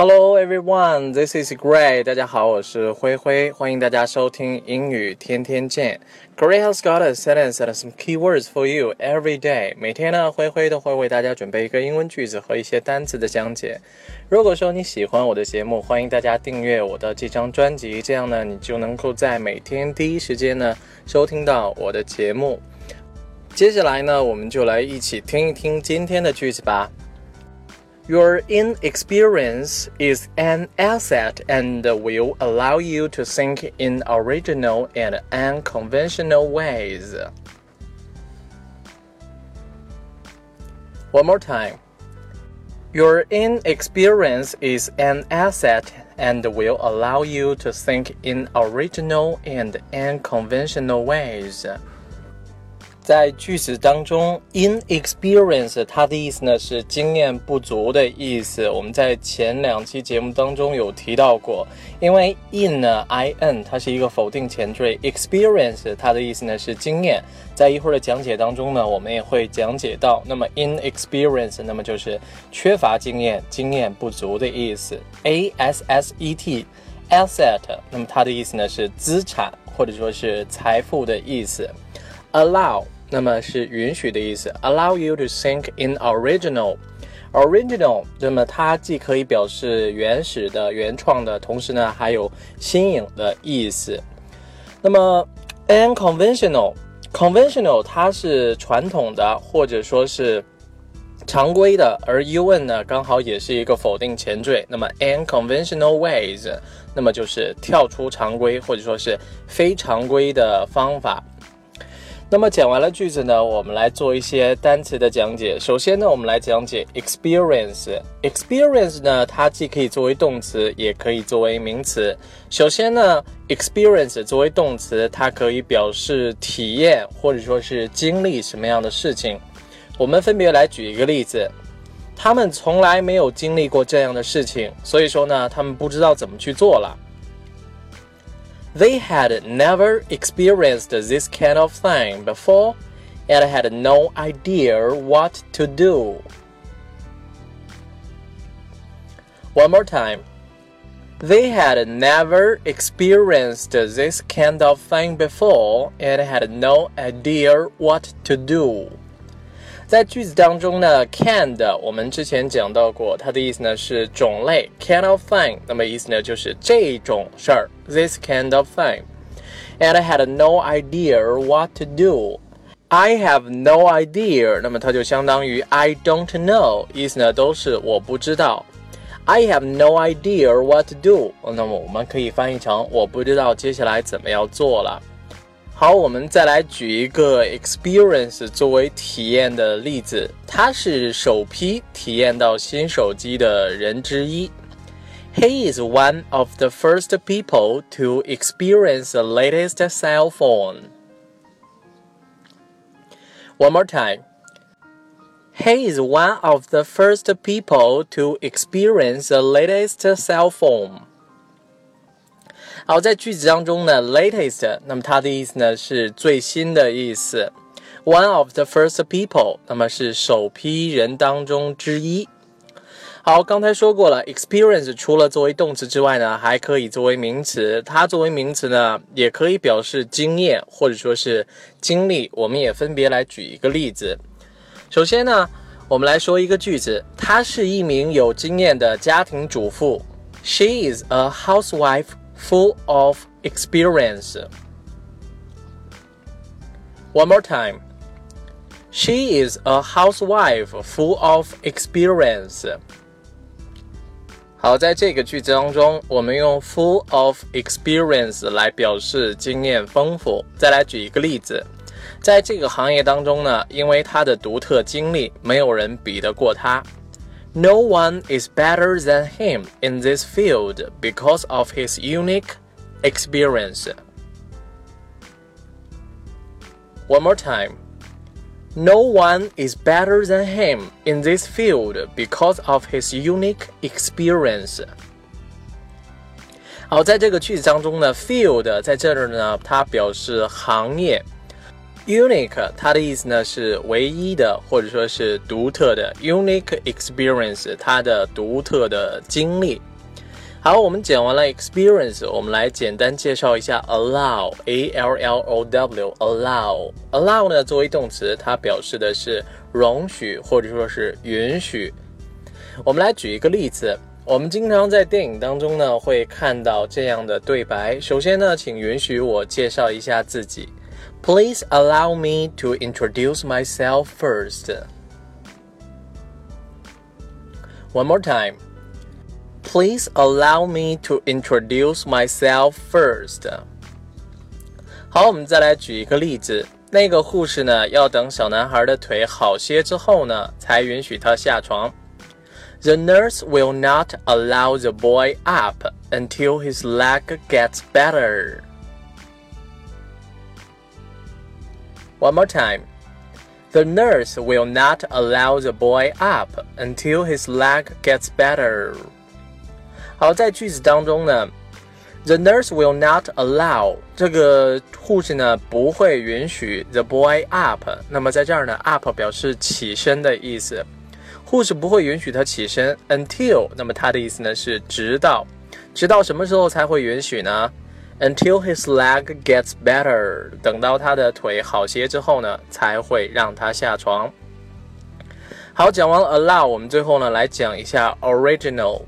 Hello everyone, this is Gray. 大家好，我是灰灰，欢迎大家收听英语天天见。Gray has got a sentence and some key words for you every day. 每天呢，灰灰都会为大家准备一个英文句子和一些单词的讲解。如果说你喜欢我的节目，欢迎大家订阅我的这张专辑，这样呢，你就能够在每天第一时间呢收听到我的节目。接下来呢，我们就来一起听一听今天的句子吧。Your inexperience is an asset and will allow you to think in original and unconventional ways. One more time. Your inexperience is an asset and will allow you to think in original and unconventional ways. 在句子当中，inexperience 它的意思呢是经验不足的意思。我们在前两期节目当中有提到过，因为 in 呢，i n 它是一个否定前缀，experience 它的意思呢是经验。在一会儿的讲解当中呢，我们也会讲解到，那么 inexperience 那么就是缺乏经验、经验不足的意思。a s s e t asset 那么它的意思呢是资产或者说是财富的意思。allow 那么是允许的意思，allow you to think in original。original，那么它既可以表示原始的、原创的，同时呢还有新颖的意思。那么 unconventional，conventional 它是传统的或者说是常规的，而 un 呢刚好也是一个否定前缀。那么 unconventional ways，那么就是跳出常规或者说是非常规的方法。那么讲完了句子呢，我们来做一些单词的讲解。首先呢，我们来讲解 experience。experience 呢，它既可以作为动词，也可以作为名词。首先呢，experience 作为动词，它可以表示体验或者说是经历什么样的事情。我们分别来举一个例子：他们从来没有经历过这样的事情，所以说呢，他们不知道怎么去做了。They had never experienced this kind of thing before and had no idea what to do. One more time. They had never experienced this kind of thing before and had no idea what to do. 在句子当中呢，kind 我们之前讲到过，它的意思呢是种类，kind of thing，那么意思呢就是这种事儿，this kind of thing，and I had no idea what to do。I have no idea，那么它就相当于 I don't know，意思呢都是我不知道。I have no idea what to do，那么我们可以翻译成我不知道接下来怎么样做了。好，我们再来举一个 experience 作为体验的例子。他是首批体验到新手机的人之一。He is one of the first people to experience the latest cell phone. One more time. He is one of the first people to experience the latest cell phone. 好，在句子当中呢，latest，那么它的意思呢是最新的意思。One of the first people，那么是首批人当中之一。好，刚才说过了，experience 除了作为动词之外呢，还可以作为名词。它作为名词呢，也可以表示经验或者说是经历。我们也分别来举一个例子。首先呢，我们来说一个句子，她是一名有经验的家庭主妇。She is a housewife. full of experience. One more time. She is a housewife full of experience. 好，在这个句子当中，我们用 full of experience 来表示经验丰富。再来举一个例子，在这个行业当中呢，因为他的独特经历，没有人比得过他。 no one is better than him in this field because of his unique experience. One more time. No one is better than him in this field because of his unique experience. 好，在这个句子当中呢，field 在这儿呢，它表示行业。 Unique，它的意思呢是唯一的，或者说是独特的。Unique experience，它的独特的经历。好，我们讲完了 experience，我们来简单介绍一下 allow，a l l o w，allow，allow 呢作为动词，它表示的是容许或者说是允许。我们来举一个例子，我们经常在电影当中呢会看到这样的对白。首先呢，请允许我介绍一下自己 ，Please allow me to introduce myself first. One more time. Please allow me to introduce myself first. 好，我们再来举一个例子。那个护士呢，要等小男孩的腿好些之后呢，才允许他下床。The nurse will not allow the boy up until his leg gets better. One more time. The nurse will not allow the boy up until his leg gets better. 好，在句子当中呢，the nurse will not allow 这个护士呢不会允许 the boy up。那么在这儿呢，up 表示起身的意思，护士不会允许他起身 until。那么它的意思呢是直到，直到什么时候才会允许呢 ？Until his leg gets better，等到他的腿好些之后呢，才会让他下床。好，讲完了 allow，我们最后呢来讲一下 original。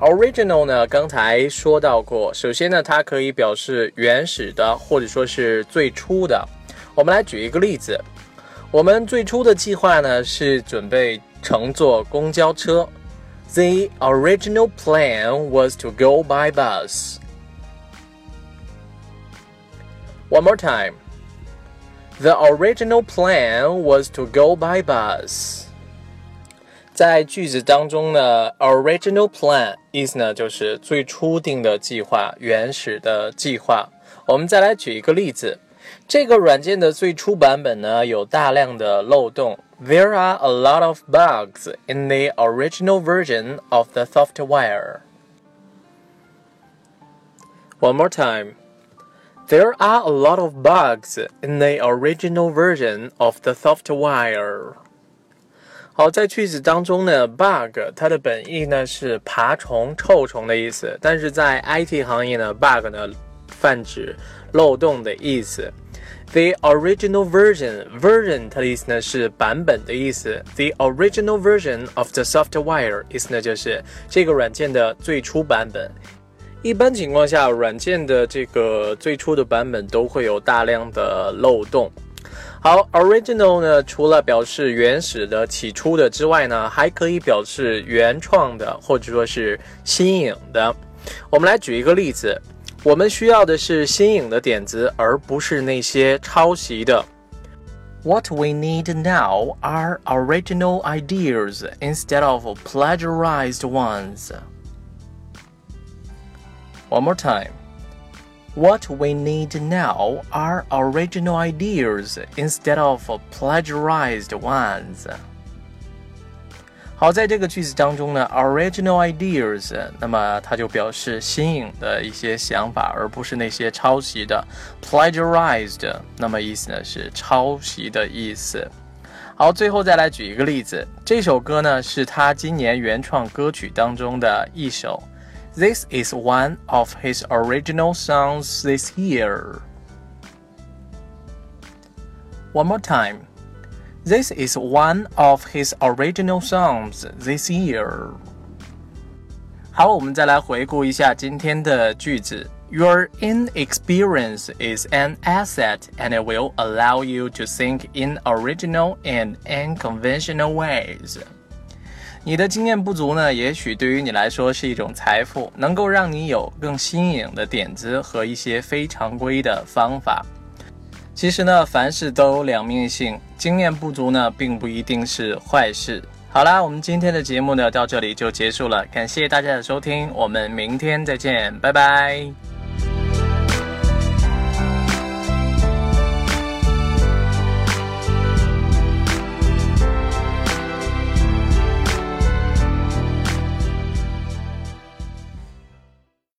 Original 呢，刚才说到过。首先呢，它可以表示原始的，或者说是最初的。我们来举一个例子。我们最初的计划呢是准备乘坐公交车。The original plan was to go by bus. One more time. The original plan was to go by bus. 在句子当中呢，original plan 意思呢就是最初定的计划、原始的计划。我们再来举一个例子，这个软件的最初版本呢有大量的漏洞。There are a lot of bugs in the original version of the software. One more time. There are a lot of bugs in the original version of the software. 好，在句子当中呢，bug 它的本意呢是爬虫、臭虫的意思，但是在 IT 行业呢，bug 呢泛指漏洞的意思。The original version，version 它的意思呢是版本的意思。The original version of the software 意思呢就是这个软件的最初版本。 一般情况下，软件的这个最初的版本都会有大量的漏洞。好，original 呢，除了表示原始的、起初的之外呢，还可以表示原创的，或者说是新颖的。我们来举一个例子，我们需要的是新颖的点子，而不是那些抄袭的。What we need now are original ideas instead of plagiarized ones. One more time. What we need now are original ideas instead of plagiarized ones. 好，在这个句子当中呢，original ideas，那么它就表示新颖的一些想法，而不是那些抄袭的。plagiarized，那么意思呢是抄袭的意思。好，最后再来举一个例子，这首歌呢是他今年原创歌曲当中的一首。This is one of his original songs this year. One more time. This is one of his original songs this year. 好，我们再来回顾一下今天的句子。Your inexperience is an asset and it will allow you to think in original and unconventional ways. 你的经验不足呢，也许对于你来说是一种财富，能够让你有更新颖的点子和一些非常规的方法。其实呢，凡事都有两面性，经验不足呢，并不一定是坏事。好啦，我们今天的节目呢，到这里就结束了，感谢大家的收听，我们明天再见，拜拜。